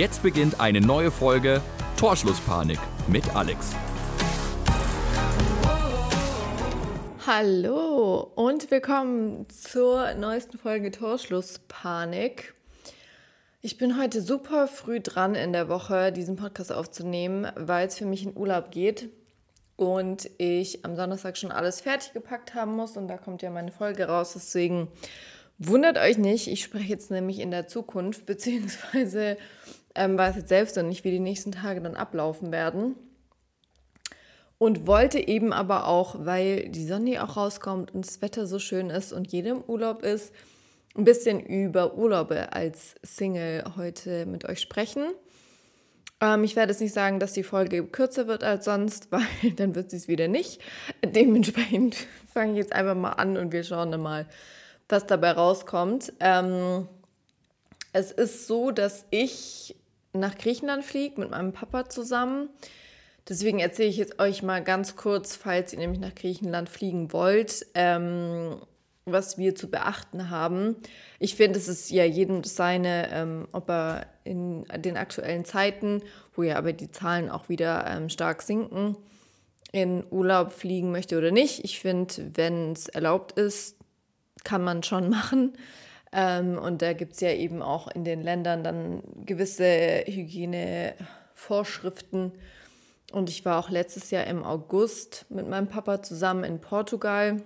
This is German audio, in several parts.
Jetzt beginnt eine neue Folge Torschlusspanik mit Alex. Hallo und willkommen zur neuesten Folge Torschlusspanik. Ich bin heute super früh dran in der Woche, diesen Podcast aufzunehmen, weil es für mich in Urlaub geht und ich am Donnerstag schon alles fertig gepackt haben muss und da kommt ja meine Folge raus. Deswegen wundert euch nicht, ich spreche jetzt nämlich in der Zukunft, beziehungsweise ähm, weiß jetzt selbst noch nicht, wie die nächsten Tage dann ablaufen werden. Und wollte eben aber auch, weil die Sonne auch rauskommt und das Wetter so schön ist und jedem Urlaub ist, ein bisschen über Urlaube als Single heute mit euch sprechen. Ähm, ich werde jetzt nicht sagen, dass die Folge kürzer wird als sonst, weil dann wird sie es wieder nicht. Dementsprechend fange ich jetzt einfach mal an und wir schauen dann mal, was dabei rauskommt. Ähm, es ist so, dass ich nach Griechenland fliege mit meinem Papa zusammen. Deswegen erzähle ich jetzt euch mal ganz kurz, falls ihr nämlich nach Griechenland fliegen wollt, ähm, was wir zu beachten haben. Ich finde, es ist ja jedem seine, ähm, ob er in den aktuellen Zeiten, wo ja aber die Zahlen auch wieder ähm, stark sinken, in Urlaub fliegen möchte oder nicht. Ich finde, wenn es erlaubt ist, kann man schon machen. Ähm, und da gibt es ja eben auch in den Ländern dann gewisse Hygienevorschriften. Und ich war auch letztes Jahr im August mit meinem Papa zusammen in Portugal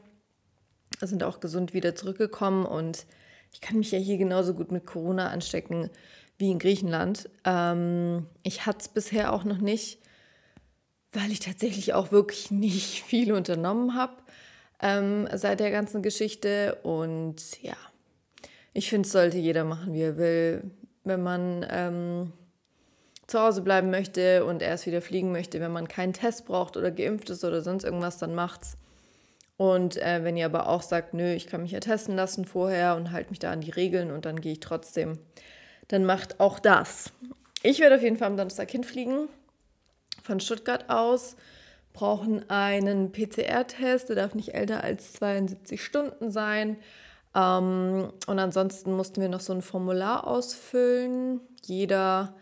sind auch gesund wieder zurückgekommen und ich kann mich ja hier genauso gut mit Corona anstecken wie in Griechenland. Ähm, ich hatte es bisher auch noch nicht, weil ich tatsächlich auch wirklich nicht viel unternommen habe ähm, seit der ganzen Geschichte. Und ja, ich finde, es sollte jeder machen, wie er will. Wenn man ähm, zu Hause bleiben möchte und erst wieder fliegen möchte, wenn man keinen Test braucht oder geimpft ist oder sonst irgendwas, dann macht's. Und äh, wenn ihr aber auch sagt, nö, ich kann mich ja testen lassen vorher und halte mich da an die Regeln und dann gehe ich trotzdem, dann macht auch das. Ich werde auf jeden Fall am Donnerstag hinfliegen von Stuttgart aus, brauchen einen PCR-Test, der darf nicht älter als 72 Stunden sein. Ähm, und ansonsten mussten wir noch so ein Formular ausfüllen. Jeder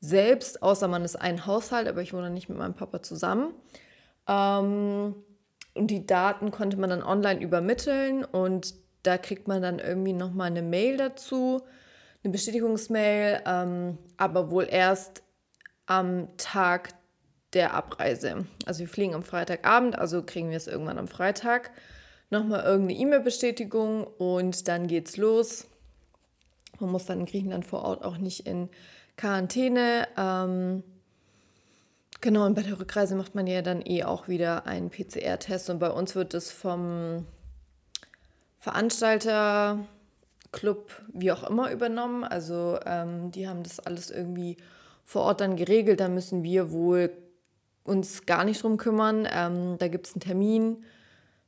selbst, außer man ist ein Haushalt, aber ich wohne nicht mit meinem Papa zusammen. Ähm, und die Daten konnte man dann online übermitteln und da kriegt man dann irgendwie nochmal eine Mail dazu, eine Bestätigungsmail, ähm, aber wohl erst am Tag der Abreise. Also wir fliegen am Freitagabend, also kriegen wir es irgendwann am Freitag. Nochmal irgendeine E-Mail-Bestätigung und dann geht's los. Man muss dann in Griechenland vor Ort auch nicht in Quarantäne. Ähm, Genau, und bei der Rückreise macht man ja dann eh auch wieder einen PCR-Test und bei uns wird es vom Veranstalter, Club, wie auch immer übernommen. Also ähm, die haben das alles irgendwie vor Ort dann geregelt. Da müssen wir wohl uns gar nicht drum kümmern. Ähm, da gibt es einen Termin,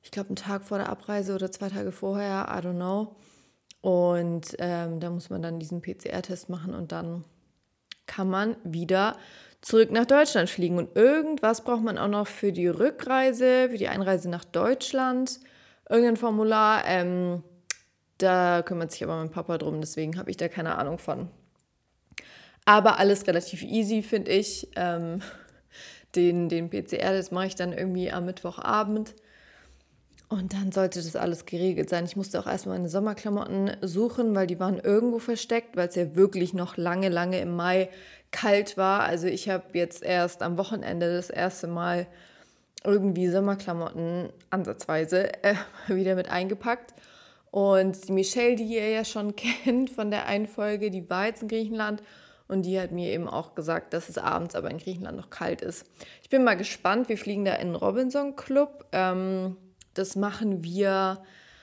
ich glaube einen Tag vor der Abreise oder zwei Tage vorher, I don't know. Und ähm, da muss man dann diesen PCR-Test machen und dann kann man wieder zurück nach Deutschland fliegen. Und irgendwas braucht man auch noch für die Rückreise, für die Einreise nach Deutschland. Irgendein Formular. Ähm, da kümmert sich aber mein Papa drum, deswegen habe ich da keine Ahnung von. Aber alles relativ easy, finde ich. Ähm, den, den PCR, das mache ich dann irgendwie am Mittwochabend. Und dann sollte das alles geregelt sein. Ich musste auch erstmal meine Sommerklamotten suchen, weil die waren irgendwo versteckt, weil es ja wirklich noch lange, lange im Mai kalt war. Also ich habe jetzt erst am Wochenende das erste Mal irgendwie Sommerklamotten ansatzweise äh, wieder mit eingepackt. Und die Michelle, die ihr ja schon kennt von der einen Folge, die war jetzt in Griechenland und die hat mir eben auch gesagt, dass es abends aber in Griechenland noch kalt ist. Ich bin mal gespannt. Wir fliegen da in den Robinson Club. Ähm, das machen wir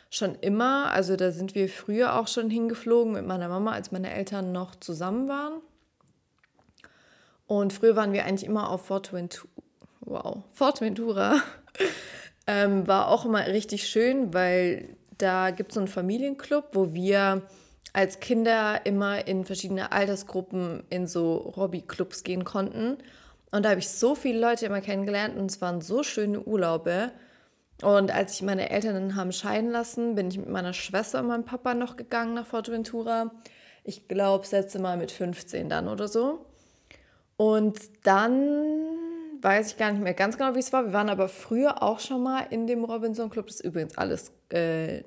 schon immer. Also da sind wir früher auch schon hingeflogen mit meiner Mama, als meine Eltern noch zusammen waren. Und früher waren wir eigentlich immer auf Fortventura. Wow, Fortventura. ähm, war auch immer richtig schön, weil da gibt es so einen Familienclub, wo wir als Kinder immer in verschiedene Altersgruppen in so Hobbyclubs gehen konnten. Und da habe ich so viele Leute immer kennengelernt und es waren so schöne Urlaube. Und als ich meine Eltern haben scheiden lassen, bin ich mit meiner Schwester und meinem Papa noch gegangen nach Fortventura Ich glaube, das letzte Mal mit 15 dann oder so. Und dann weiß ich gar nicht mehr ganz genau, wie es war. Wir waren aber früher auch schon mal in dem Robinson Club. Das ist übrigens alles äh,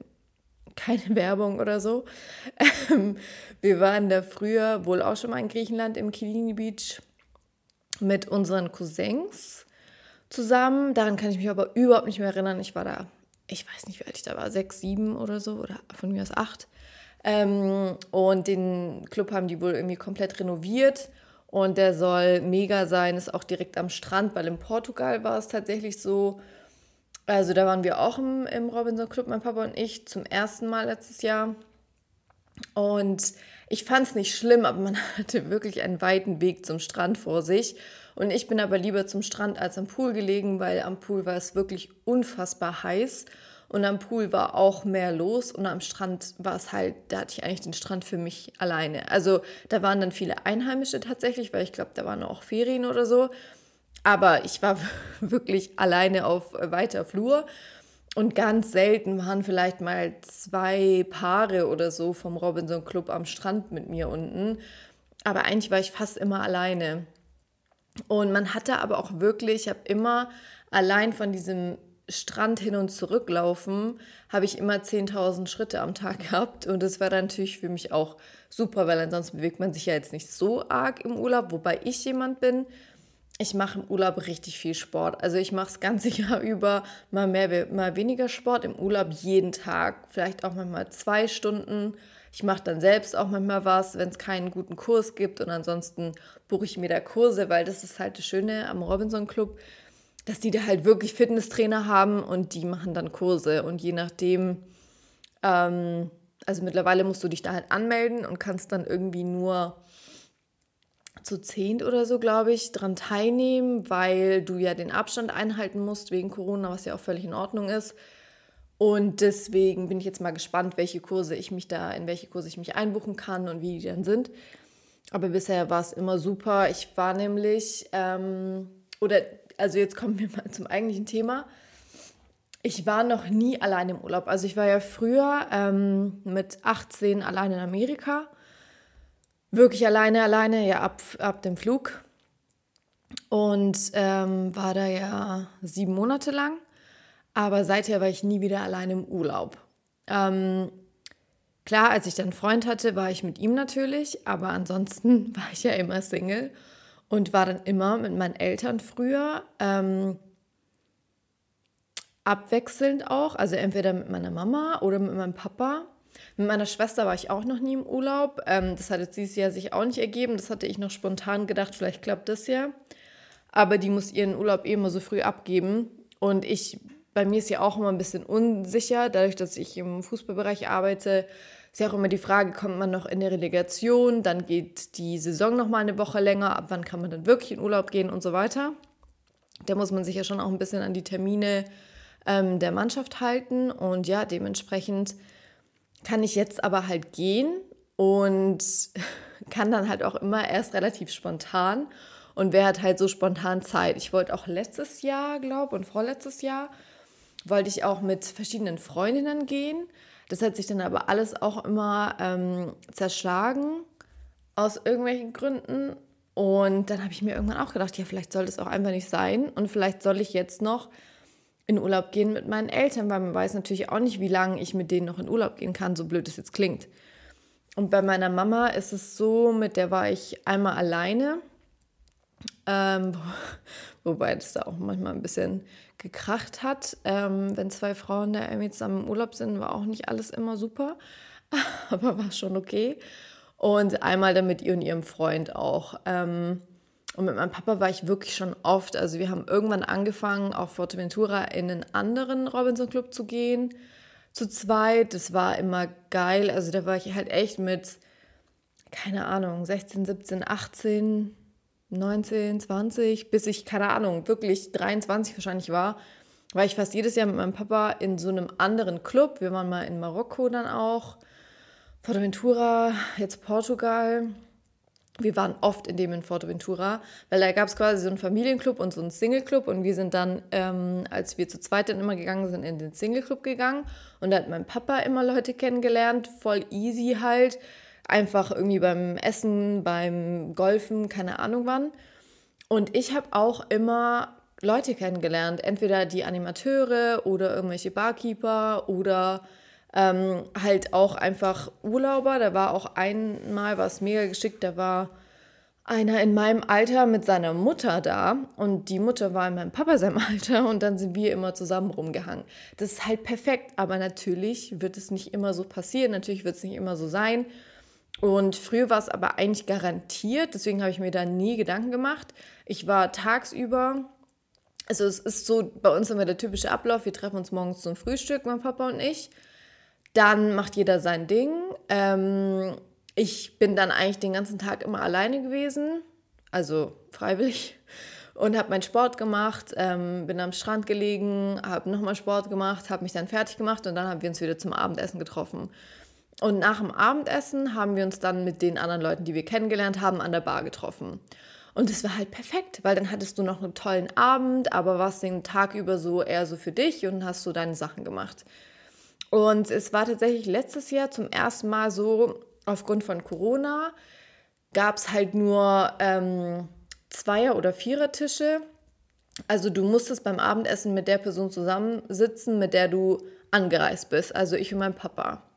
keine Werbung oder so. Ähm, wir waren da früher wohl auch schon mal in Griechenland im Kilini Beach mit unseren Cousins zusammen. Daran kann ich mich aber überhaupt nicht mehr erinnern. Ich war da, ich weiß nicht, wie alt ich da war, sechs, sieben oder so oder von mir aus acht. Ähm, und den Club haben die wohl irgendwie komplett renoviert und der soll mega sein, ist auch direkt am Strand, weil in Portugal war es tatsächlich so, also da waren wir auch im, im Robinson Club, mein Papa und ich, zum ersten Mal letztes Jahr. Und ich fand es nicht schlimm, aber man hatte wirklich einen weiten Weg zum Strand vor sich. Und ich bin aber lieber zum Strand als am Pool gelegen, weil am Pool war es wirklich unfassbar heiß. Und am Pool war auch mehr los und am Strand war es halt, da hatte ich eigentlich den Strand für mich alleine. Also da waren dann viele Einheimische tatsächlich, weil ich glaube, da waren auch Ferien oder so. Aber ich war wirklich alleine auf weiter Flur. Und ganz selten waren vielleicht mal zwei Paare oder so vom Robinson Club am Strand mit mir unten. Aber eigentlich war ich fast immer alleine. Und man hatte aber auch wirklich, ich habe immer allein von diesem Strand hin und zurück laufen, habe ich immer 10.000 Schritte am Tag gehabt. Und das war dann natürlich für mich auch super, weil ansonsten bewegt man sich ja jetzt nicht so arg im Urlaub. Wobei ich jemand bin, ich mache im Urlaub richtig viel Sport. Also ich mache das ganze Jahr über mal mehr, mal weniger Sport. Im Urlaub jeden Tag, vielleicht auch manchmal zwei Stunden. Ich mache dann selbst auch manchmal was, wenn es keinen guten Kurs gibt. Und ansonsten buche ich mir da Kurse, weil das ist halt das Schöne am Robinson Club dass die da halt wirklich Fitnesstrainer haben und die machen dann Kurse. Und je nachdem, ähm, also mittlerweile musst du dich da halt anmelden und kannst dann irgendwie nur zu zehnt oder so, glaube ich, dran teilnehmen, weil du ja den Abstand einhalten musst wegen Corona, was ja auch völlig in Ordnung ist. Und deswegen bin ich jetzt mal gespannt, welche Kurse ich mich da, in welche Kurse ich mich einbuchen kann und wie die dann sind. Aber bisher war es immer super. Ich war nämlich, ähm, oder also jetzt kommen wir mal zum eigentlichen Thema. Ich war noch nie allein im Urlaub. Also ich war ja früher ähm, mit 18 allein in Amerika. Wirklich alleine, alleine, ja, ab, ab dem Flug. Und ähm, war da ja sieben Monate lang. Aber seither war ich nie wieder allein im Urlaub. Ähm, klar, als ich dann einen Freund hatte, war ich mit ihm natürlich. Aber ansonsten war ich ja immer Single und war dann immer mit meinen Eltern früher. Ähm, abwechselnd auch, also entweder mit meiner Mama oder mit meinem Papa. Mit meiner Schwester war ich auch noch nie im Urlaub. Ähm, das hat jetzt dieses Jahr sich auch nicht ergeben. Das hatte ich noch spontan gedacht, vielleicht klappt das ja. Aber die muss ihren Urlaub eh immer so früh abgeben. Und ich, bei mir ist ja auch immer ein bisschen unsicher, dadurch, dass ich im Fußballbereich arbeite, ist ja auch immer die Frage, kommt man noch in der Relegation, dann geht die Saison noch mal eine Woche länger, ab wann kann man dann wirklich in Urlaub gehen und so weiter. Da muss man sich ja schon auch ein bisschen an die Termine ähm, der Mannschaft halten. Und ja, dementsprechend kann ich jetzt aber halt gehen und kann dann halt auch immer erst relativ spontan. Und wer hat halt so spontan Zeit. Ich wollte auch letztes Jahr, glaube und vorletztes Jahr, wollte ich auch mit verschiedenen Freundinnen gehen das hat sich dann aber alles auch immer ähm, zerschlagen aus irgendwelchen Gründen. Und dann habe ich mir irgendwann auch gedacht, ja, vielleicht soll das auch einfach nicht sein. Und vielleicht soll ich jetzt noch in Urlaub gehen mit meinen Eltern, weil man weiß natürlich auch nicht, wie lange ich mit denen noch in Urlaub gehen kann, so blöd es jetzt klingt. Und bei meiner Mama ist es so, mit der war ich einmal alleine. Ähm, wobei das da auch manchmal ein bisschen gekracht hat. Ähm, wenn zwei Frauen da irgendwie zusammen im Urlaub sind, war auch nicht alles immer super, aber war schon okay. Und einmal dann mit ihr und ihrem Freund auch. Ähm, und mit meinem Papa war ich wirklich schon oft. Also wir haben irgendwann angefangen, auf Forteventura in einen anderen Robinson Club zu gehen. Zu zweit. Das war immer geil. Also da war ich halt echt mit, keine Ahnung, 16, 17, 18, 19, 20, bis ich, keine Ahnung, wirklich 23 wahrscheinlich war, war ich fast jedes Jahr mit meinem Papa in so einem anderen Club. Wir waren mal in Marokko dann auch, Forteventura, jetzt Portugal. Wir waren oft in dem in Forteventura, weil da gab es quasi so einen Familienclub und so einen Singleclub und wir sind dann, ähm, als wir zu zweit dann immer gegangen sind, in den Singleclub gegangen und da hat mein Papa immer Leute kennengelernt, voll easy halt einfach irgendwie beim Essen, beim Golfen, keine Ahnung wann. Und ich habe auch immer Leute kennengelernt, entweder die Animateure oder irgendwelche Barkeeper oder ähm, halt auch einfach Urlauber. Da war auch einmal was mega geschickt, da war einer in meinem Alter mit seiner Mutter da und die Mutter war in meinem Papa seinem Alter und dann sind wir immer zusammen rumgehangen. Das ist halt perfekt, aber natürlich wird es nicht immer so passieren, natürlich wird es nicht immer so sein. Und früher war es aber eigentlich garantiert, deswegen habe ich mir da nie Gedanken gemacht. Ich war tagsüber, also es ist so bei uns immer der typische Ablauf, wir treffen uns morgens zum Frühstück, mein Papa und ich. Dann macht jeder sein Ding. Ähm, ich bin dann eigentlich den ganzen Tag immer alleine gewesen, also freiwillig, und habe meinen Sport gemacht, ähm, bin am Strand gelegen, habe nochmal Sport gemacht, habe mich dann fertig gemacht und dann haben wir uns wieder zum Abendessen getroffen. Und nach dem Abendessen haben wir uns dann mit den anderen Leuten, die wir kennengelernt haben, an der Bar getroffen. Und es war halt perfekt, weil dann hattest du noch einen tollen Abend, aber warst den Tag über so eher so für dich und hast so deine Sachen gemacht. Und es war tatsächlich letztes Jahr zum ersten Mal so, aufgrund von Corona gab es halt nur ähm, Zweier- oder Vierer-Tische. Also du musstest beim Abendessen mit der Person zusammensitzen, mit der du angereist bist. Also ich und mein Papa.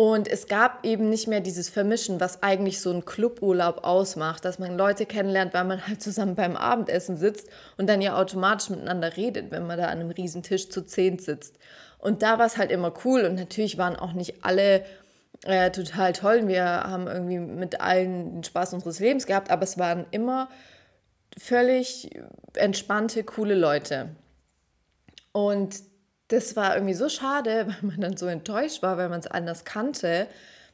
Und es gab eben nicht mehr dieses Vermischen, was eigentlich so ein Cluburlaub ausmacht, dass man Leute kennenlernt, weil man halt zusammen beim Abendessen sitzt und dann ja automatisch miteinander redet, wenn man da an einem Riesentisch zu zehn sitzt. Und da war es halt immer cool und natürlich waren auch nicht alle äh, total toll. Wir haben irgendwie mit allen den Spaß unseres Lebens gehabt, aber es waren immer völlig entspannte, coole Leute. Und das war irgendwie so schade, weil man dann so enttäuscht war, weil man es anders kannte,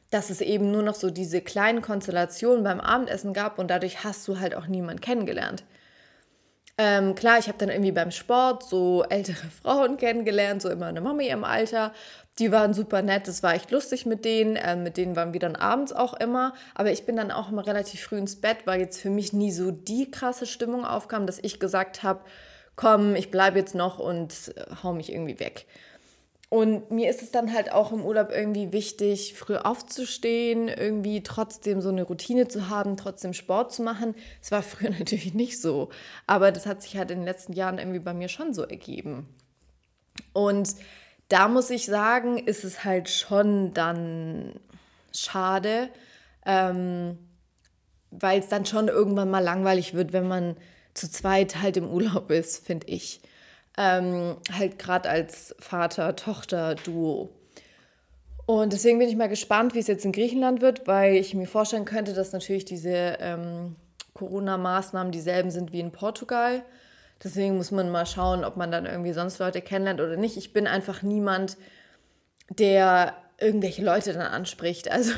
dass es eben nur noch so diese kleinen Konstellationen beim Abendessen gab und dadurch hast du halt auch niemanden kennengelernt. Ähm, klar, ich habe dann irgendwie beim Sport so ältere Frauen kennengelernt, so immer eine Mami im Alter. Die waren super nett, das war echt lustig mit denen. Ähm, mit denen waren wir dann abends auch immer. Aber ich bin dann auch immer relativ früh ins Bett, weil jetzt für mich nie so die krasse Stimmung aufkam, dass ich gesagt habe, komm, ich bleibe jetzt noch und äh, hau mich irgendwie weg. Und mir ist es dann halt auch im Urlaub irgendwie wichtig, früh aufzustehen, irgendwie trotzdem so eine Routine zu haben, trotzdem Sport zu machen. Es war früher natürlich nicht so, aber das hat sich halt in den letzten Jahren irgendwie bei mir schon so ergeben. Und da muss ich sagen, ist es halt schon dann schade, ähm, weil es dann schon irgendwann mal langweilig wird, wenn man zu zweit halt im Urlaub ist, finde ich. Ähm, halt gerade als Vater-Tochter-Duo. Und deswegen bin ich mal gespannt, wie es jetzt in Griechenland wird, weil ich mir vorstellen könnte, dass natürlich diese ähm, Corona-Maßnahmen dieselben sind wie in Portugal. Deswegen muss man mal schauen, ob man dann irgendwie sonst Leute kennenlernt oder nicht. Ich bin einfach niemand, der irgendwelche Leute dann anspricht. Also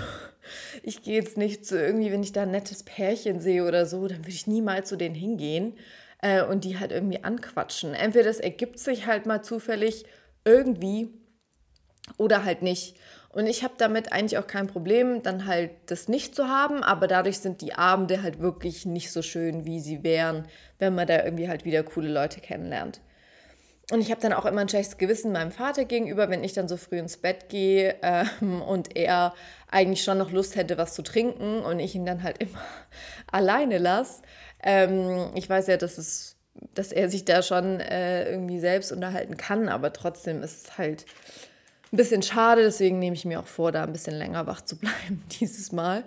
ich gehe jetzt nicht zu irgendwie, wenn ich da ein nettes Pärchen sehe oder so, dann würde ich niemals zu denen hingehen äh, und die halt irgendwie anquatschen. Entweder das ergibt sich halt mal zufällig irgendwie oder halt nicht. Und ich habe damit eigentlich auch kein Problem, dann halt das nicht zu haben, aber dadurch sind die Abende halt wirklich nicht so schön, wie sie wären, wenn man da irgendwie halt wieder coole Leute kennenlernt. Und ich habe dann auch immer ein schlechtes Gewissen meinem Vater gegenüber, wenn ich dann so früh ins Bett gehe ähm, und er eigentlich schon noch Lust hätte, was zu trinken und ich ihn dann halt immer alleine lasse. Ähm, ich weiß ja, dass, es, dass er sich da schon äh, irgendwie selbst unterhalten kann, aber trotzdem ist es halt ein bisschen schade. Deswegen nehme ich mir auch vor, da ein bisschen länger wach zu bleiben dieses Mal.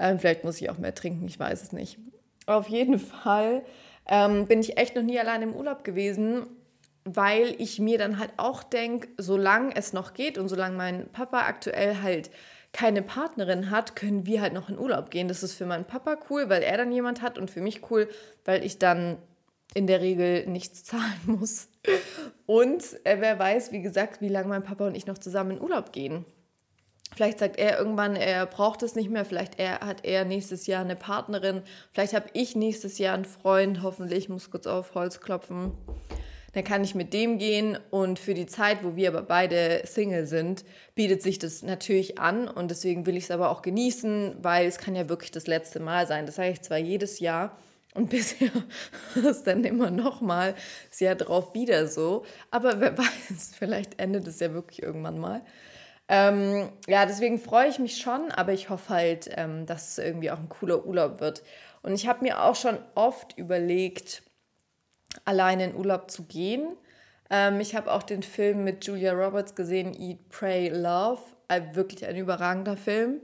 Ähm, vielleicht muss ich auch mehr trinken, ich weiß es nicht. Auf jeden Fall ähm, bin ich echt noch nie allein im Urlaub gewesen weil ich mir dann halt auch denke, solange es noch geht und solange mein Papa aktuell halt keine Partnerin hat, können wir halt noch in Urlaub gehen. Das ist für meinen Papa cool, weil er dann jemand hat und für mich cool, weil ich dann in der Regel nichts zahlen muss. Und äh, wer weiß, wie gesagt, wie lange mein Papa und ich noch zusammen in Urlaub gehen. Vielleicht sagt er irgendwann, er braucht es nicht mehr. Vielleicht er, hat er nächstes Jahr eine Partnerin. Vielleicht habe ich nächstes Jahr einen Freund. Hoffentlich, ich muss kurz auf Holz klopfen dann kann ich mit dem gehen und für die Zeit, wo wir aber beide Single sind, bietet sich das natürlich an und deswegen will ich es aber auch genießen, weil es kann ja wirklich das letzte Mal sein. Das sage ich zwar jedes Jahr und bisher ist dann immer noch mal das Jahr drauf wieder so, aber wer weiß, vielleicht endet es ja wirklich irgendwann mal. Ähm, ja, deswegen freue ich mich schon, aber ich hoffe halt, ähm, dass es irgendwie auch ein cooler Urlaub wird. Und ich habe mir auch schon oft überlegt, alleine in Urlaub zu gehen. Ähm, ich habe auch den Film mit Julia Roberts gesehen, Eat, Pray, Love. Äh, wirklich ein überragender Film.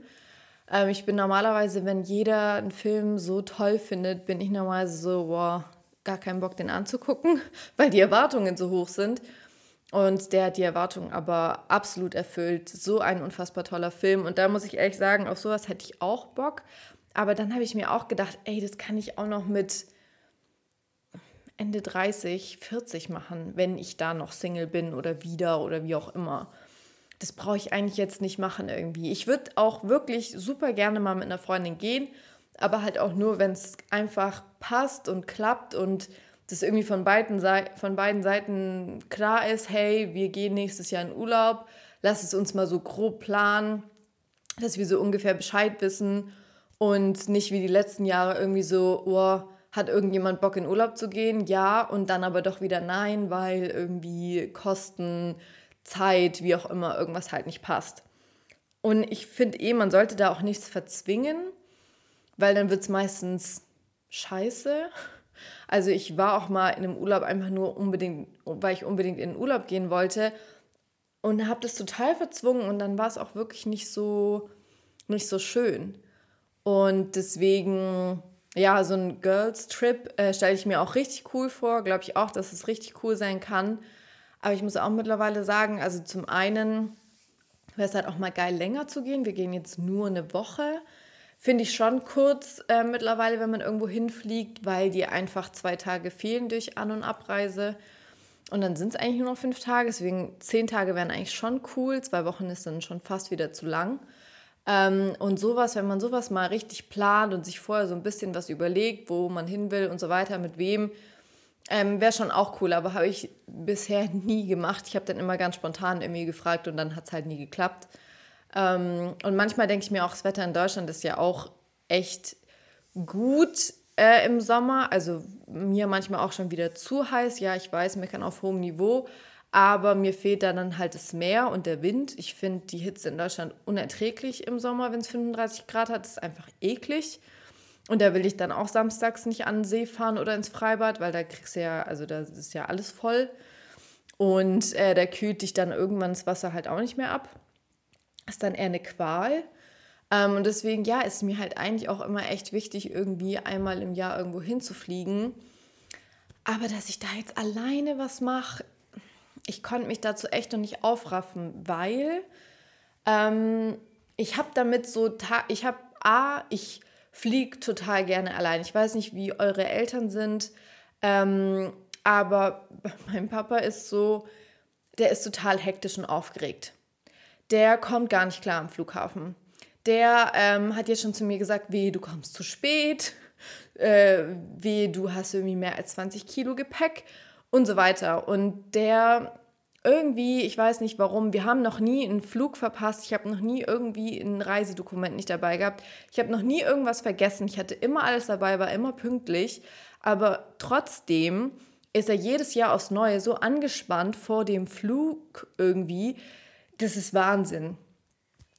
Ähm, ich bin normalerweise, wenn jeder einen Film so toll findet, bin ich normalerweise so, boah, gar keinen Bock, den anzugucken, weil die Erwartungen so hoch sind. Und der hat die Erwartungen aber absolut erfüllt. So ein unfassbar toller Film. Und da muss ich ehrlich sagen, auf sowas hätte ich auch Bock. Aber dann habe ich mir auch gedacht, ey, das kann ich auch noch mit Ende 30, 40 machen, wenn ich da noch Single bin oder wieder oder wie auch immer. Das brauche ich eigentlich jetzt nicht machen irgendwie. Ich würde auch wirklich super gerne mal mit einer Freundin gehen, aber halt auch nur, wenn es einfach passt und klappt und das irgendwie von beiden, von beiden Seiten klar ist, hey, wir gehen nächstes Jahr in Urlaub, lass es uns mal so grob planen, dass wir so ungefähr Bescheid wissen und nicht wie die letzten Jahre irgendwie so, oh, hat irgendjemand Bock in Urlaub zu gehen? Ja, und dann aber doch wieder nein, weil irgendwie Kosten, Zeit, wie auch immer, irgendwas halt nicht passt. Und ich finde eh, man sollte da auch nichts verzwingen, weil dann wird es meistens scheiße. Also ich war auch mal in einem Urlaub einfach nur unbedingt, weil ich unbedingt in den Urlaub gehen wollte und habe das total verzwungen und dann war es auch wirklich nicht so, nicht so schön. Und deswegen, ja, so ein Girls-Trip äh, stelle ich mir auch richtig cool vor. Glaube ich auch, dass es richtig cool sein kann. Aber ich muss auch mittlerweile sagen, also zum einen wäre es halt auch mal geil, länger zu gehen. Wir gehen jetzt nur eine Woche. Finde ich schon kurz äh, mittlerweile, wenn man irgendwo hinfliegt, weil die einfach zwei Tage fehlen durch An- und Abreise. Und dann sind es eigentlich nur noch fünf Tage. Deswegen zehn Tage wären eigentlich schon cool. Zwei Wochen ist dann schon fast wieder zu lang. Ähm, und sowas, wenn man sowas mal richtig plant und sich vorher so ein bisschen was überlegt, wo man hin will und so weiter, mit wem, ähm, wäre schon auch cool. Aber habe ich bisher nie gemacht. Ich habe dann immer ganz spontan irgendwie gefragt und dann hat es halt nie geklappt. Ähm, und manchmal denke ich mir auch, das Wetter in Deutschland ist ja auch echt gut äh, im Sommer. Also mir manchmal auch schon wieder zu heiß. Ja, ich weiß, meckern auf hohem Niveau. Aber mir fehlt da dann halt das Meer und der Wind. Ich finde die Hitze in Deutschland unerträglich im Sommer, wenn es 35 Grad hat. Das ist einfach eklig. Und da will ich dann auch samstags nicht an den See fahren oder ins Freibad, weil da kriegst du ja, also da ist ja alles voll. Und äh, da kühlt dich dann irgendwann das Wasser halt auch nicht mehr ab ist dann eher eine Qual. Ähm, und deswegen, ja, ist mir halt eigentlich auch immer echt wichtig, irgendwie einmal im Jahr irgendwo hinzufliegen. Aber dass ich da jetzt alleine was mache, ich konnte mich dazu echt noch nicht aufraffen, weil ähm, ich habe damit so, ich habe, A, ich fliege total gerne allein. Ich weiß nicht, wie eure Eltern sind, ähm, aber mein Papa ist so, der ist total hektisch und aufgeregt der kommt gar nicht klar am Flughafen. Der ähm, hat jetzt schon zu mir gesagt, wie du kommst zu spät, äh, wie du hast irgendwie mehr als 20 Kilo Gepäck und so weiter. Und der irgendwie, ich weiß nicht warum, wir haben noch nie einen Flug verpasst. Ich habe noch nie irgendwie ein Reisedokument nicht dabei gehabt. Ich habe noch nie irgendwas vergessen. Ich hatte immer alles dabei, war immer pünktlich. Aber trotzdem ist er jedes Jahr aufs Neue so angespannt vor dem Flug irgendwie, das ist Wahnsinn.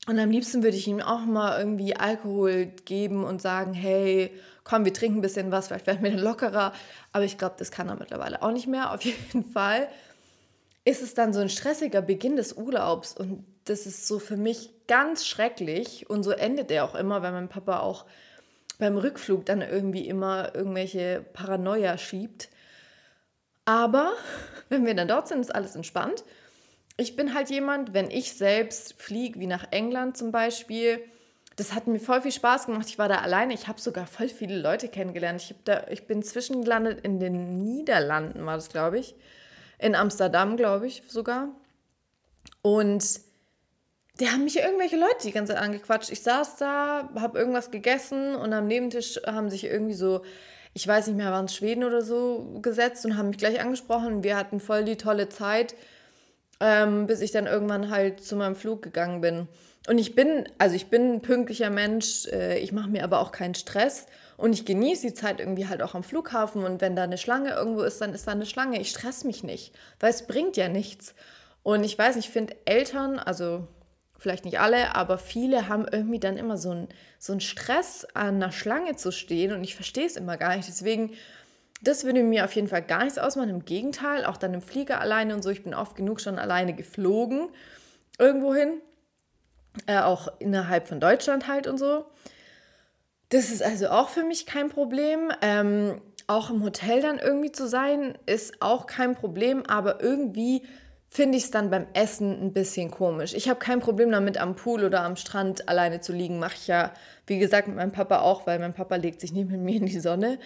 Und am liebsten würde ich ihm auch mal irgendwie Alkohol geben und sagen, hey, komm, wir trinken ein bisschen was, vielleicht werden wir dann lockerer. Aber ich glaube, das kann er mittlerweile auch nicht mehr. Auf jeden Fall ist es dann so ein stressiger Beginn des Urlaubs und das ist so für mich ganz schrecklich. Und so endet er auch immer, weil mein Papa auch beim Rückflug dann irgendwie immer irgendwelche Paranoia schiebt. Aber wenn wir dann dort sind, ist alles entspannt ich bin halt jemand, wenn ich selbst fliege, wie nach England zum Beispiel, das hat mir voll viel Spaß gemacht. Ich war da alleine. Ich habe sogar voll viele Leute kennengelernt. Ich, da, ich bin zwischengelandet in den Niederlanden, war das, glaube ich. In Amsterdam, glaube ich sogar. Und die haben mich irgendwelche Leute die ganze Zeit angequatscht. Ich saß da, habe irgendwas gegessen und am Nebentisch haben sich irgendwie so, ich weiß nicht mehr, waren es Schweden oder so, gesetzt und haben mich gleich angesprochen. Wir hatten voll die tolle Zeit ähm, bis ich dann irgendwann halt zu meinem Flug gegangen bin. Und ich bin, also ich bin ein pünktlicher Mensch, äh, ich mache mir aber auch keinen Stress und ich genieße die Zeit irgendwie halt auch am Flughafen und wenn da eine Schlange irgendwo ist, dann ist da eine Schlange. Ich stress mich nicht, weil es bringt ja nichts. Und ich weiß, ich finde Eltern, also vielleicht nicht alle, aber viele haben irgendwie dann immer so einen so Stress, an einer Schlange zu stehen und ich verstehe es immer gar nicht. Deswegen, das würde mir auf jeden Fall gar nichts ausmachen. Im Gegenteil, auch dann im Flieger alleine und so. Ich bin oft genug schon alleine geflogen irgendwohin, äh, auch innerhalb von Deutschland halt und so. Das ist also auch für mich kein Problem. Ähm, auch im Hotel dann irgendwie zu sein, ist auch kein Problem, aber irgendwie finde ich es dann beim Essen ein bisschen komisch. Ich habe kein Problem damit, am Pool oder am Strand alleine zu liegen. Mache ich ja, wie gesagt, mit meinem Papa auch, weil mein Papa legt sich nicht mit mir in die Sonne.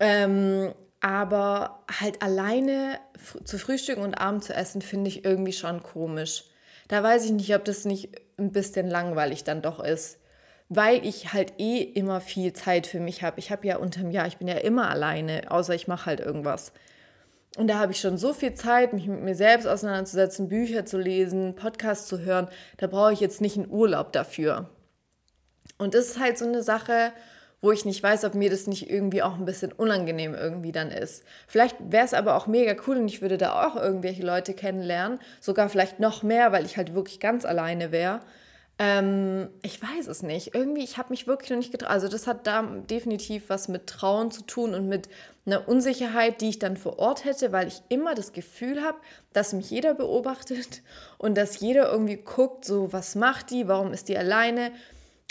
Ähm, aber halt alleine zu frühstücken und Abend zu essen, finde ich irgendwie schon komisch. Da weiß ich nicht, ob das nicht ein bisschen langweilig dann doch ist. Weil ich halt eh immer viel Zeit für mich habe. Ich habe ja unterm Jahr, ich bin ja immer alleine, außer ich mache halt irgendwas. Und da habe ich schon so viel Zeit, mich mit mir selbst auseinanderzusetzen, Bücher zu lesen, Podcasts zu hören. Da brauche ich jetzt nicht einen Urlaub dafür. Und das ist halt so eine Sache, wo ich nicht weiß, ob mir das nicht irgendwie auch ein bisschen unangenehm irgendwie dann ist. Vielleicht wäre es aber auch mega cool und ich würde da auch irgendwelche Leute kennenlernen, sogar vielleicht noch mehr, weil ich halt wirklich ganz alleine wäre. Ähm, ich weiß es nicht. Irgendwie, ich habe mich wirklich noch nicht getraut. Also das hat da definitiv was mit Trauen zu tun und mit einer Unsicherheit, die ich dann vor Ort hätte, weil ich immer das Gefühl habe, dass mich jeder beobachtet und dass jeder irgendwie guckt, so was macht die, warum ist die alleine,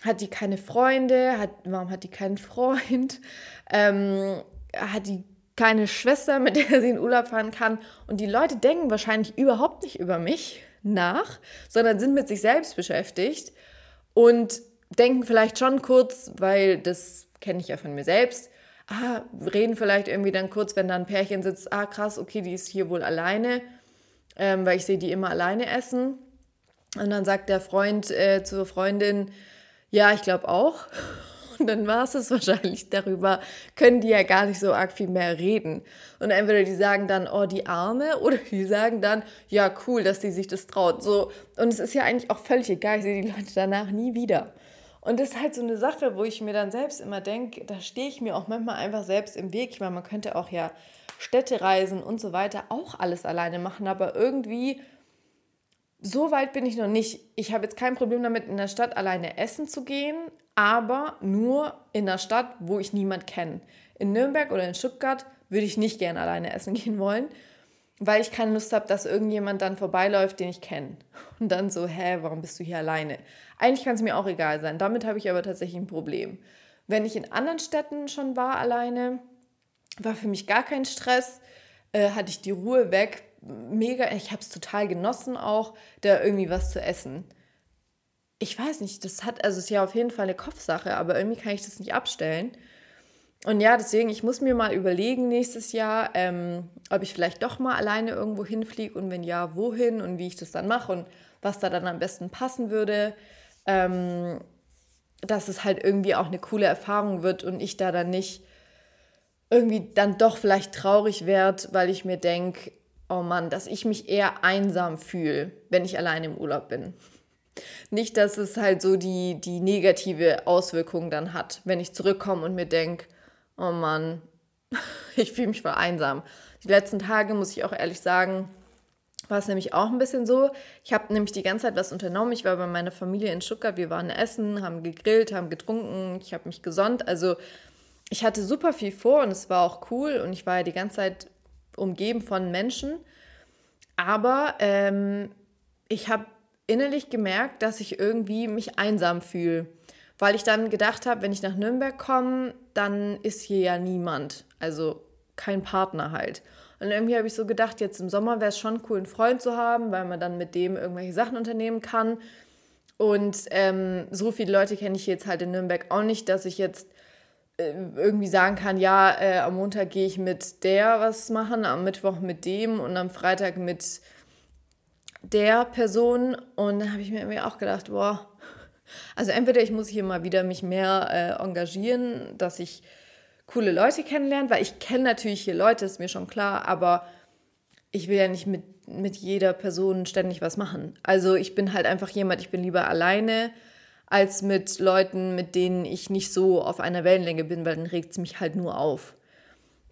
hat die keine Freunde, hat, warum hat die keinen Freund, ähm, hat die keine Schwester, mit der sie in Urlaub fahren kann. Und die Leute denken wahrscheinlich überhaupt nicht über mich nach, sondern sind mit sich selbst beschäftigt und denken vielleicht schon kurz, weil das kenne ich ja von mir selbst, ah, reden vielleicht irgendwie dann kurz, wenn da ein Pärchen sitzt, ah krass, okay, die ist hier wohl alleine, ähm, weil ich sehe die immer alleine essen. Und dann sagt der Freund äh, zur Freundin, ja, ich glaube auch. Und dann war es es wahrscheinlich darüber, können die ja gar nicht so arg viel mehr reden. Und entweder die sagen dann, oh, die Arme, oder die sagen dann, ja, cool, dass die sich das traut. So, und es ist ja eigentlich auch völlig egal, ich sehe die Leute danach nie wieder. Und das ist halt so eine Sache, wo ich mir dann selbst immer denke, da stehe ich mir auch manchmal einfach selbst im Weg. Ich meine, man könnte auch ja Städte reisen und so weiter auch alles alleine machen, aber irgendwie so weit bin ich noch nicht. Ich habe jetzt kein Problem damit, in der Stadt alleine essen zu gehen, aber nur in der Stadt, wo ich niemand kenne. In Nürnberg oder in Stuttgart würde ich nicht gerne alleine essen gehen wollen, weil ich keine Lust habe, dass irgendjemand dann vorbeiläuft, den ich kenne. Und dann so, hä, warum bist du hier alleine? Eigentlich kann es mir auch egal sein. Damit habe ich aber tatsächlich ein Problem. Wenn ich in anderen Städten schon war alleine, war für mich gar kein Stress, äh, hatte ich die Ruhe weg, mega, ich habe es total genossen auch, da irgendwie was zu essen. Ich weiß nicht, das hat, also es ist ja auf jeden Fall eine Kopfsache, aber irgendwie kann ich das nicht abstellen. Und ja, deswegen, ich muss mir mal überlegen nächstes Jahr, ähm, ob ich vielleicht doch mal alleine irgendwo hinfliege und wenn ja, wohin und wie ich das dann mache und was da dann am besten passen würde. Ähm, dass es halt irgendwie auch eine coole Erfahrung wird und ich da dann nicht irgendwie dann doch vielleicht traurig werde, weil ich mir denke, oh Mann, dass ich mich eher einsam fühle, wenn ich allein im Urlaub bin. Nicht, dass es halt so die, die negative Auswirkung dann hat, wenn ich zurückkomme und mir denke, oh Mann, ich fühle mich voll einsam. Die letzten Tage, muss ich auch ehrlich sagen, war es nämlich auch ein bisschen so. Ich habe nämlich die ganze Zeit was unternommen. Ich war bei meiner Familie in Stuttgart, wir waren essen, haben gegrillt, haben getrunken, ich habe mich gesonnt. Also ich hatte super viel vor und es war auch cool und ich war ja die ganze Zeit umgeben von Menschen. Aber ähm, ich habe innerlich gemerkt, dass ich irgendwie mich einsam fühle. Weil ich dann gedacht habe, wenn ich nach Nürnberg komme, dann ist hier ja niemand. Also kein Partner halt. Und irgendwie habe ich so gedacht, jetzt im Sommer wäre es schon cool, einen Freund zu haben, weil man dann mit dem irgendwelche Sachen unternehmen kann. Und ähm, so viele Leute kenne ich jetzt halt in Nürnberg auch nicht, dass ich jetzt irgendwie sagen kann, ja, äh, am Montag gehe ich mit der was machen, am Mittwoch mit dem und am Freitag mit der Person. Und dann habe ich mir irgendwie auch gedacht, boah, also entweder ich muss hier mal wieder mich mehr äh, engagieren, dass ich coole Leute kennenlerne, weil ich kenne natürlich hier Leute, ist mir schon klar, aber ich will ja nicht mit, mit jeder Person ständig was machen. Also ich bin halt einfach jemand, ich bin lieber alleine als mit Leuten, mit denen ich nicht so auf einer Wellenlänge bin, weil dann regt es mich halt nur auf.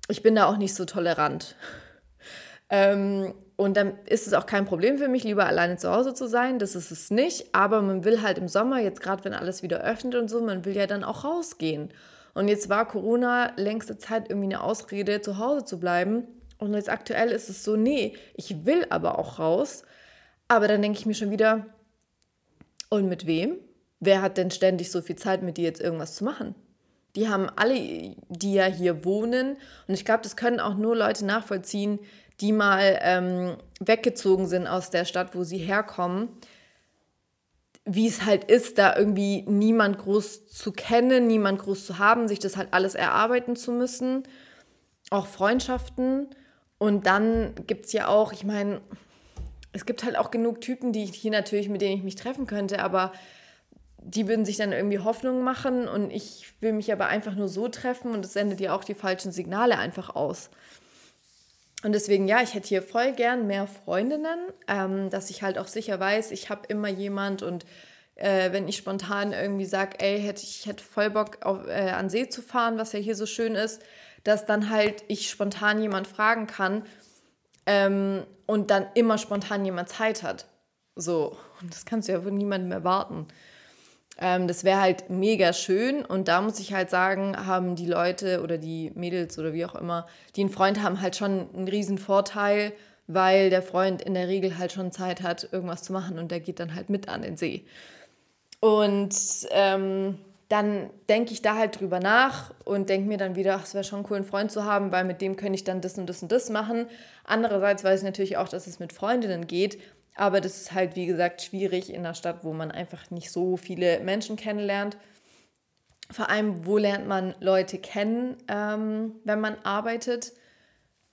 Ich bin da auch nicht so tolerant. Ähm, und dann ist es auch kein Problem für mich, lieber alleine zu Hause zu sein. Das ist es nicht. Aber man will halt im Sommer, jetzt gerade wenn alles wieder öffnet und so, man will ja dann auch rausgehen. Und jetzt war Corona längste Zeit irgendwie eine Ausrede, zu Hause zu bleiben. Und jetzt aktuell ist es so, nee, ich will aber auch raus. Aber dann denke ich mir schon wieder, und mit wem? Wer hat denn ständig so viel Zeit, mit dir jetzt irgendwas zu machen? Die haben alle, die ja hier wohnen. Und ich glaube, das können auch nur Leute nachvollziehen, die mal ähm, weggezogen sind aus der Stadt, wo sie herkommen, wie es halt ist, da irgendwie niemand groß zu kennen, niemand groß zu haben, sich das halt alles erarbeiten zu müssen, auch Freundschaften. Und dann gibt es ja auch, ich meine, es gibt halt auch genug Typen, die ich hier natürlich, mit denen ich mich treffen könnte, aber die würden sich dann irgendwie Hoffnung machen und ich will mich aber einfach nur so treffen und es sendet ja auch die falschen Signale einfach aus. Und deswegen, ja, ich hätte hier voll gern mehr Freundinnen, ähm, dass ich halt auch sicher weiß, ich habe immer jemand und äh, wenn ich spontan irgendwie sage, ey, hätte ich hätte voll Bock auf, äh, an See zu fahren, was ja hier so schön ist, dass dann halt ich spontan jemand fragen kann ähm, und dann immer spontan jemand Zeit hat. So, und das kannst du ja von niemandem erwarten. Ähm, das wäre halt mega schön und da muss ich halt sagen, haben die Leute oder die Mädels oder wie auch immer, die einen Freund haben, halt schon einen riesen Vorteil, weil der Freund in der Regel halt schon Zeit hat, irgendwas zu machen und der geht dann halt mit an den See. Und ähm, dann denke ich da halt drüber nach und denke mir dann wieder, ach, es wäre schon cool, einen Freund zu haben, weil mit dem könnte ich dann das und das und das machen. Andererseits weiß ich natürlich auch, dass es mit Freundinnen geht aber das ist halt, wie gesagt, schwierig in einer Stadt, wo man einfach nicht so viele Menschen kennenlernt. Vor allem, wo lernt man Leute kennen, ähm, wenn man arbeitet?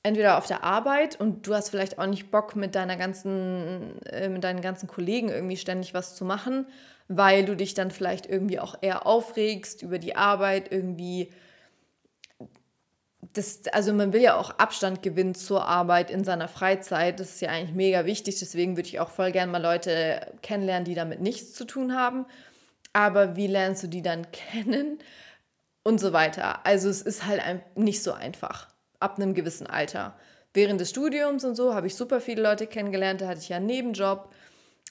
Entweder auf der Arbeit und du hast vielleicht auch nicht Bock, mit, deiner ganzen, äh, mit deinen ganzen Kollegen irgendwie ständig was zu machen, weil du dich dann vielleicht irgendwie auch eher aufregst über die Arbeit, irgendwie das, also man will ja auch Abstand gewinnen zur Arbeit in seiner Freizeit. Das ist ja eigentlich mega wichtig. Deswegen würde ich auch voll gerne mal Leute kennenlernen, die damit nichts zu tun haben. Aber wie lernst du die dann kennen? Und so weiter. Also es ist halt nicht so einfach ab einem gewissen Alter. Während des Studiums und so habe ich super viele Leute kennengelernt. Da hatte ich ja einen Nebenjob.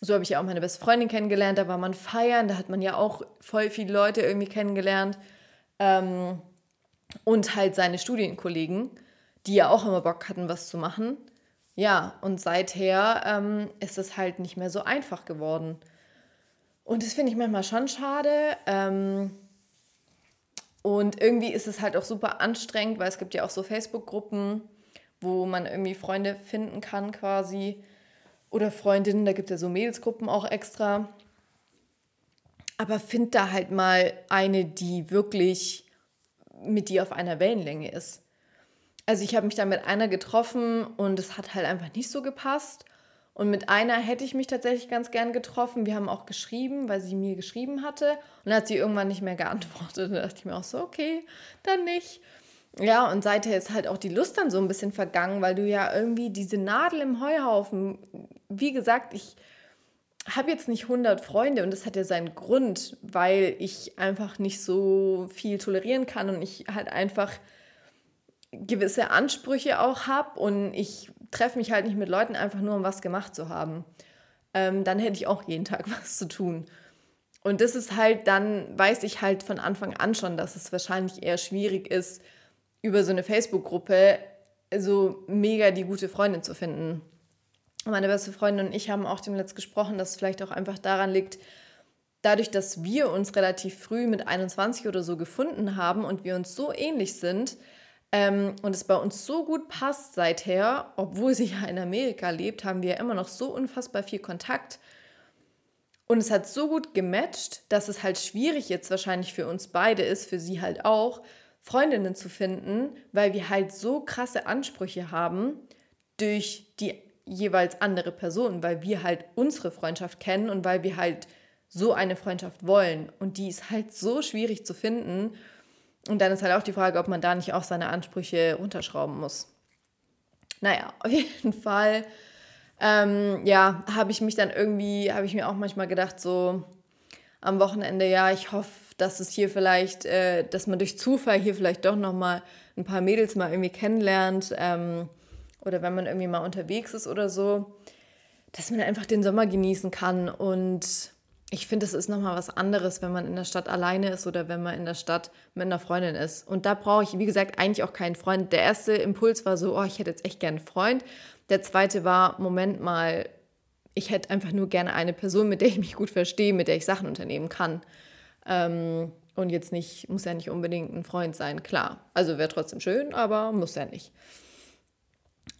So habe ich ja auch meine beste Freundin kennengelernt. Da war man feiern. Da hat man ja auch voll viele Leute irgendwie kennengelernt. Ähm, und halt seine Studienkollegen, die ja auch immer Bock hatten, was zu machen. Ja, und seither ähm, ist es halt nicht mehr so einfach geworden. Und das finde ich manchmal schon schade. Ähm, und irgendwie ist es halt auch super anstrengend, weil es gibt ja auch so Facebook-Gruppen, wo man irgendwie Freunde finden kann quasi. Oder Freundinnen, da gibt es ja so Mädelsgruppen auch extra. Aber find da halt mal eine, die wirklich mit dir auf einer Wellenlänge ist. Also ich habe mich da mit einer getroffen und es hat halt einfach nicht so gepasst. Und mit einer hätte ich mich tatsächlich ganz gern getroffen. Wir haben auch geschrieben, weil sie mir geschrieben hatte. Und dann hat sie irgendwann nicht mehr geantwortet. Und da dachte ich mir auch so, okay, dann nicht. Ja, und seither ist halt auch die Lust dann so ein bisschen vergangen, weil du ja irgendwie diese Nadel im Heuhaufen, wie gesagt, ich habe jetzt nicht 100 Freunde und das hat ja seinen Grund, weil ich einfach nicht so viel tolerieren kann und ich halt einfach gewisse Ansprüche auch habe und ich treffe mich halt nicht mit Leuten einfach nur, um was gemacht zu haben. Ähm, dann hätte ich auch jeden Tag was zu tun. Und das ist halt, dann weiß ich halt von Anfang an schon, dass es wahrscheinlich eher schwierig ist, über so eine Facebook-Gruppe so mega die gute Freundin zu finden meine beste Freundin und ich haben auch dem Letzt gesprochen, dass es vielleicht auch einfach daran liegt, dadurch, dass wir uns relativ früh mit 21 oder so gefunden haben und wir uns so ähnlich sind ähm, und es bei uns so gut passt seither, obwohl sie ja in Amerika lebt, haben wir immer noch so unfassbar viel Kontakt. Und es hat so gut gematcht, dass es halt schwierig jetzt wahrscheinlich für uns beide ist, für sie halt auch, Freundinnen zu finden, weil wir halt so krasse Ansprüche haben durch die jeweils andere Personen, weil wir halt unsere Freundschaft kennen und weil wir halt so eine Freundschaft wollen. Und die ist halt so schwierig zu finden. Und dann ist halt auch die Frage, ob man da nicht auch seine Ansprüche runterschrauben muss. Naja, auf jeden Fall, ähm, ja, habe ich mich dann irgendwie, habe ich mir auch manchmal gedacht, so am Wochenende, ja, ich hoffe, dass es hier vielleicht, äh, dass man durch Zufall hier vielleicht doch nochmal ein paar Mädels mal irgendwie kennenlernt. Ähm, oder wenn man irgendwie mal unterwegs ist oder so, dass man einfach den Sommer genießen kann. Und ich finde, es ist nochmal was anderes, wenn man in der Stadt alleine ist oder wenn man in der Stadt mit einer Freundin ist. Und da brauche ich, wie gesagt, eigentlich auch keinen Freund. Der erste Impuls war so, oh, ich hätte jetzt echt gerne einen Freund. Der zweite war, Moment mal, ich hätte einfach nur gerne eine Person, mit der ich mich gut verstehe, mit der ich Sachen unternehmen kann. Ähm, und jetzt nicht, muss ja nicht unbedingt ein Freund sein, klar. Also wäre trotzdem schön, aber muss ja nicht.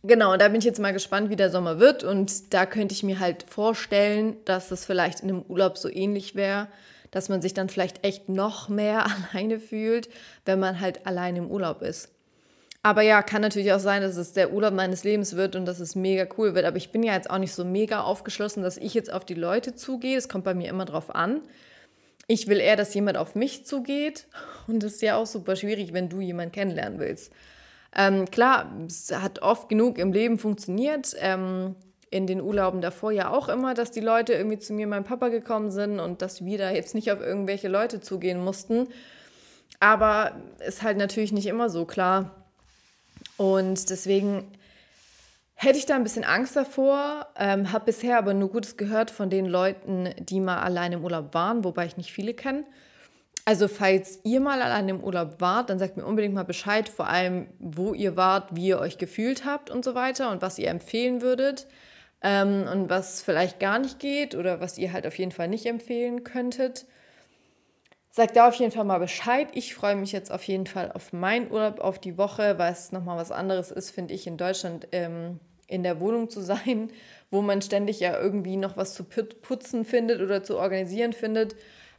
Genau, und da bin ich jetzt mal gespannt, wie der Sommer wird. Und da könnte ich mir halt vorstellen, dass es vielleicht in einem Urlaub so ähnlich wäre, dass man sich dann vielleicht echt noch mehr alleine fühlt, wenn man halt allein im Urlaub ist. Aber ja, kann natürlich auch sein, dass es der Urlaub meines Lebens wird und dass es mega cool wird. Aber ich bin ja jetzt auch nicht so mega aufgeschlossen, dass ich jetzt auf die Leute zugehe. Es kommt bei mir immer drauf an. Ich will eher, dass jemand auf mich zugeht. Und das ist ja auch super schwierig, wenn du jemanden kennenlernen willst. Ähm, klar, es hat oft genug im Leben funktioniert. Ähm, in den Urlauben davor ja auch immer, dass die Leute irgendwie zu mir, meinem Papa gekommen sind und dass wir da jetzt nicht auf irgendwelche Leute zugehen mussten. Aber ist halt natürlich nicht immer so klar. Und deswegen hätte ich da ein bisschen Angst davor, ähm, habe bisher aber nur Gutes gehört von den Leuten, die mal allein im Urlaub waren, wobei ich nicht viele kenne. Also falls ihr mal allein im Urlaub wart, dann sagt mir unbedingt mal Bescheid, vor allem wo ihr wart, wie ihr euch gefühlt habt und so weiter und was ihr empfehlen würdet ähm, und was vielleicht gar nicht geht oder was ihr halt auf jeden Fall nicht empfehlen könntet. Sagt da auf jeden Fall mal Bescheid. Ich freue mich jetzt auf jeden Fall auf meinen Urlaub, auf die Woche, weil es nochmal was anderes ist, finde ich, in Deutschland ähm, in der Wohnung zu sein, wo man ständig ja irgendwie noch was zu putzen findet oder zu organisieren findet.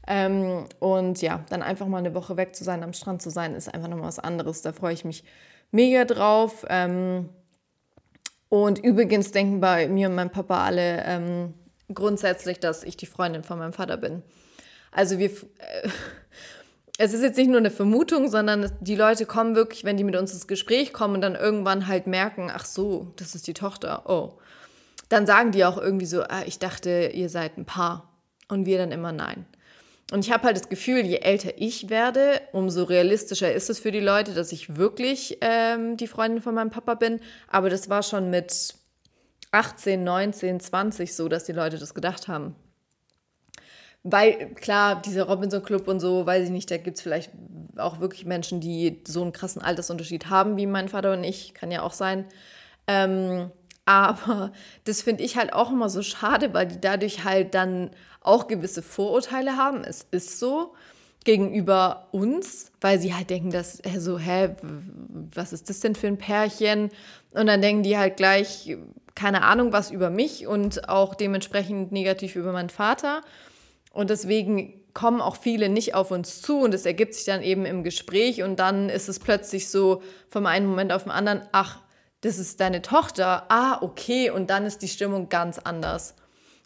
Ähm, und ja, dann einfach mal eine Woche weg zu sein, am Strand zu sein, ist einfach nochmal was anderes. Da freue ich mich mega drauf. Ähm, und übrigens denken bei mir und meinem Papa alle ähm, grundsätzlich, dass ich die Freundin von meinem Vater bin. Also wir, äh, es ist jetzt nicht nur eine Vermutung, sondern die Leute kommen wirklich, wenn die mit uns ins Gespräch kommen und dann irgendwann halt merken, ach so, das ist die Tochter, oh. Dann sagen die auch irgendwie so, ah, ich dachte, ihr seid ein Paar. Und wir dann immer nein. Und ich habe halt das Gefühl, je älter ich werde, umso realistischer ist es für die Leute, dass ich wirklich ähm, die Freundin von meinem Papa bin. Aber das war schon mit 18, 19, 20 so, dass die Leute das gedacht haben. Weil, klar, dieser Robinson-Club und so, weiß ich nicht, da gibt es vielleicht auch wirklich Menschen, die so einen krassen Altersunterschied haben wie mein Vater und ich. Kann ja auch sein. Ähm, aber das finde ich halt auch immer so schade, weil die dadurch halt dann auch gewisse Vorurteile haben. Es ist so gegenüber uns, weil sie halt denken, dass so, hä, was ist das denn für ein Pärchen? Und dann denken die halt gleich, keine Ahnung, was über mich und auch dementsprechend negativ über meinen Vater. Und deswegen kommen auch viele nicht auf uns zu und es ergibt sich dann eben im Gespräch und dann ist es plötzlich so vom einen Moment auf den anderen, ach, das ist deine Tochter, ah, okay, und dann ist die Stimmung ganz anders.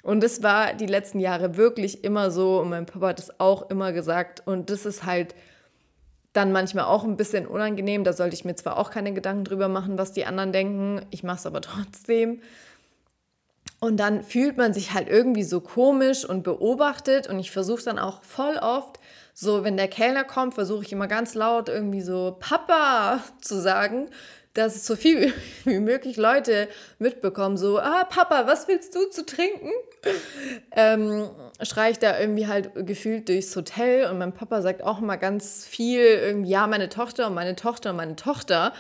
Und das war die letzten Jahre wirklich immer so und mein Papa hat es auch immer gesagt. Und das ist halt dann manchmal auch ein bisschen unangenehm, da sollte ich mir zwar auch keine Gedanken drüber machen, was die anderen denken, ich mache es aber trotzdem. Und dann fühlt man sich halt irgendwie so komisch und beobachtet. Und ich versuche dann auch voll oft, so wenn der Kellner kommt, versuche ich immer ganz laut irgendwie so Papa zu sagen, dass so viel wie möglich Leute mitbekommen, so, ah, Papa, was willst du zu trinken? ähm, schreie ich da irgendwie halt gefühlt durchs Hotel und mein Papa sagt auch immer ganz viel, irgendwie, ja, meine Tochter und meine Tochter und meine Tochter,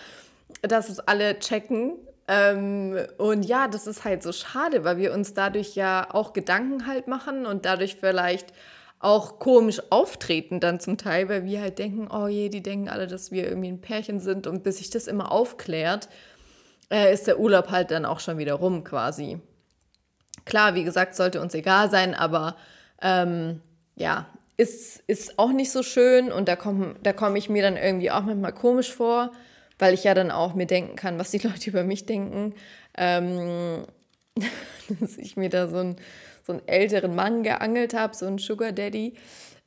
dass es alle checken. Ähm, und ja, das ist halt so schade, weil wir uns dadurch ja auch Gedanken halt machen und dadurch vielleicht auch komisch auftreten dann zum Teil, weil wir halt denken, oh je, die denken alle, dass wir irgendwie ein Pärchen sind und bis sich das immer aufklärt, äh, ist der Urlaub halt dann auch schon wieder rum quasi. Klar, wie gesagt, sollte uns egal sein, aber ähm, ja, ist, ist auch nicht so schön und da komme da komm ich mir dann irgendwie auch manchmal komisch vor, weil ich ja dann auch mir denken kann, was die Leute über mich denken. Ähm, dass ich mir da so ein so einen älteren Mann geangelt habe, so einen Sugar Daddy.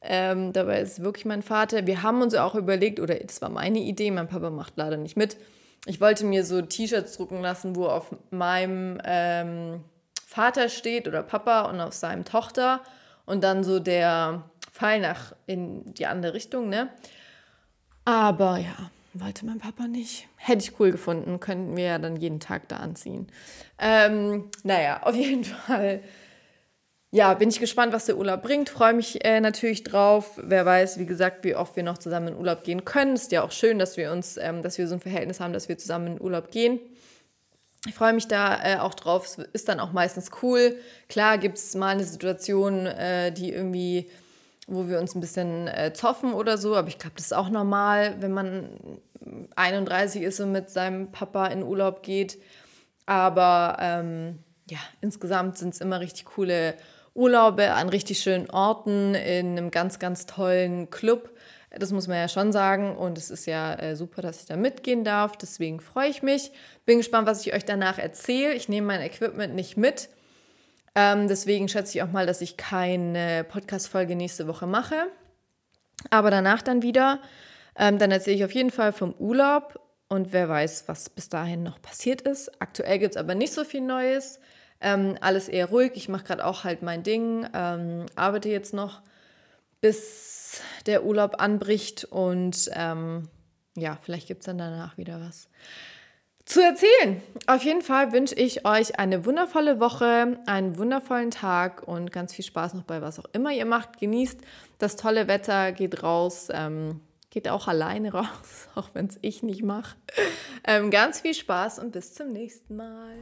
Ähm, dabei ist wirklich mein Vater. Wir haben uns auch überlegt, oder das war meine Idee, mein Papa macht leider nicht mit. Ich wollte mir so T-Shirts drucken lassen, wo auf meinem ähm, Vater steht oder Papa und auf seinem Tochter und dann so der Pfeil nach in die andere Richtung, ne? Aber ja, wollte mein Papa nicht. Hätte ich cool gefunden, könnten wir ja dann jeden Tag da anziehen. Ähm, naja, auf jeden Fall. Ja, bin ich gespannt, was der Urlaub bringt. Freue mich äh, natürlich drauf. Wer weiß, wie gesagt, wie oft wir noch zusammen in Urlaub gehen können. Ist ja auch schön, dass wir uns, ähm, dass wir so ein Verhältnis haben, dass wir zusammen in Urlaub gehen. Ich freue mich da äh, auch drauf. Es ist dann auch meistens cool. Klar gibt es mal eine Situation, äh, die irgendwie wo wir uns ein bisschen äh, zoffen oder so. Aber ich glaube, das ist auch normal, wenn man 31 ist und mit seinem Papa in Urlaub geht. Aber ähm, ja, insgesamt sind es immer richtig coole Urlaube an richtig schönen Orten in einem ganz, ganz tollen Club. Das muss man ja schon sagen. Und es ist ja äh, super, dass ich da mitgehen darf. Deswegen freue ich mich. Bin gespannt, was ich euch danach erzähle. Ich nehme mein Equipment nicht mit. Ähm, deswegen schätze ich auch mal, dass ich keine Podcast-Folge nächste Woche mache. Aber danach dann wieder. Ähm, dann erzähle ich auf jeden Fall vom Urlaub und wer weiß, was bis dahin noch passiert ist. Aktuell gibt es aber nicht so viel Neues. Ähm, alles eher ruhig. Ich mache gerade auch halt mein Ding. Ähm, arbeite jetzt noch, bis der Urlaub anbricht. Und ähm, ja, vielleicht gibt es dann danach wieder was zu erzählen. Auf jeden Fall wünsche ich euch eine wundervolle Woche, einen wundervollen Tag und ganz viel Spaß noch bei was auch immer ihr macht. Genießt das tolle Wetter, geht raus, ähm, geht auch alleine raus, auch wenn es ich nicht mache. Ähm, ganz viel Spaß und bis zum nächsten Mal.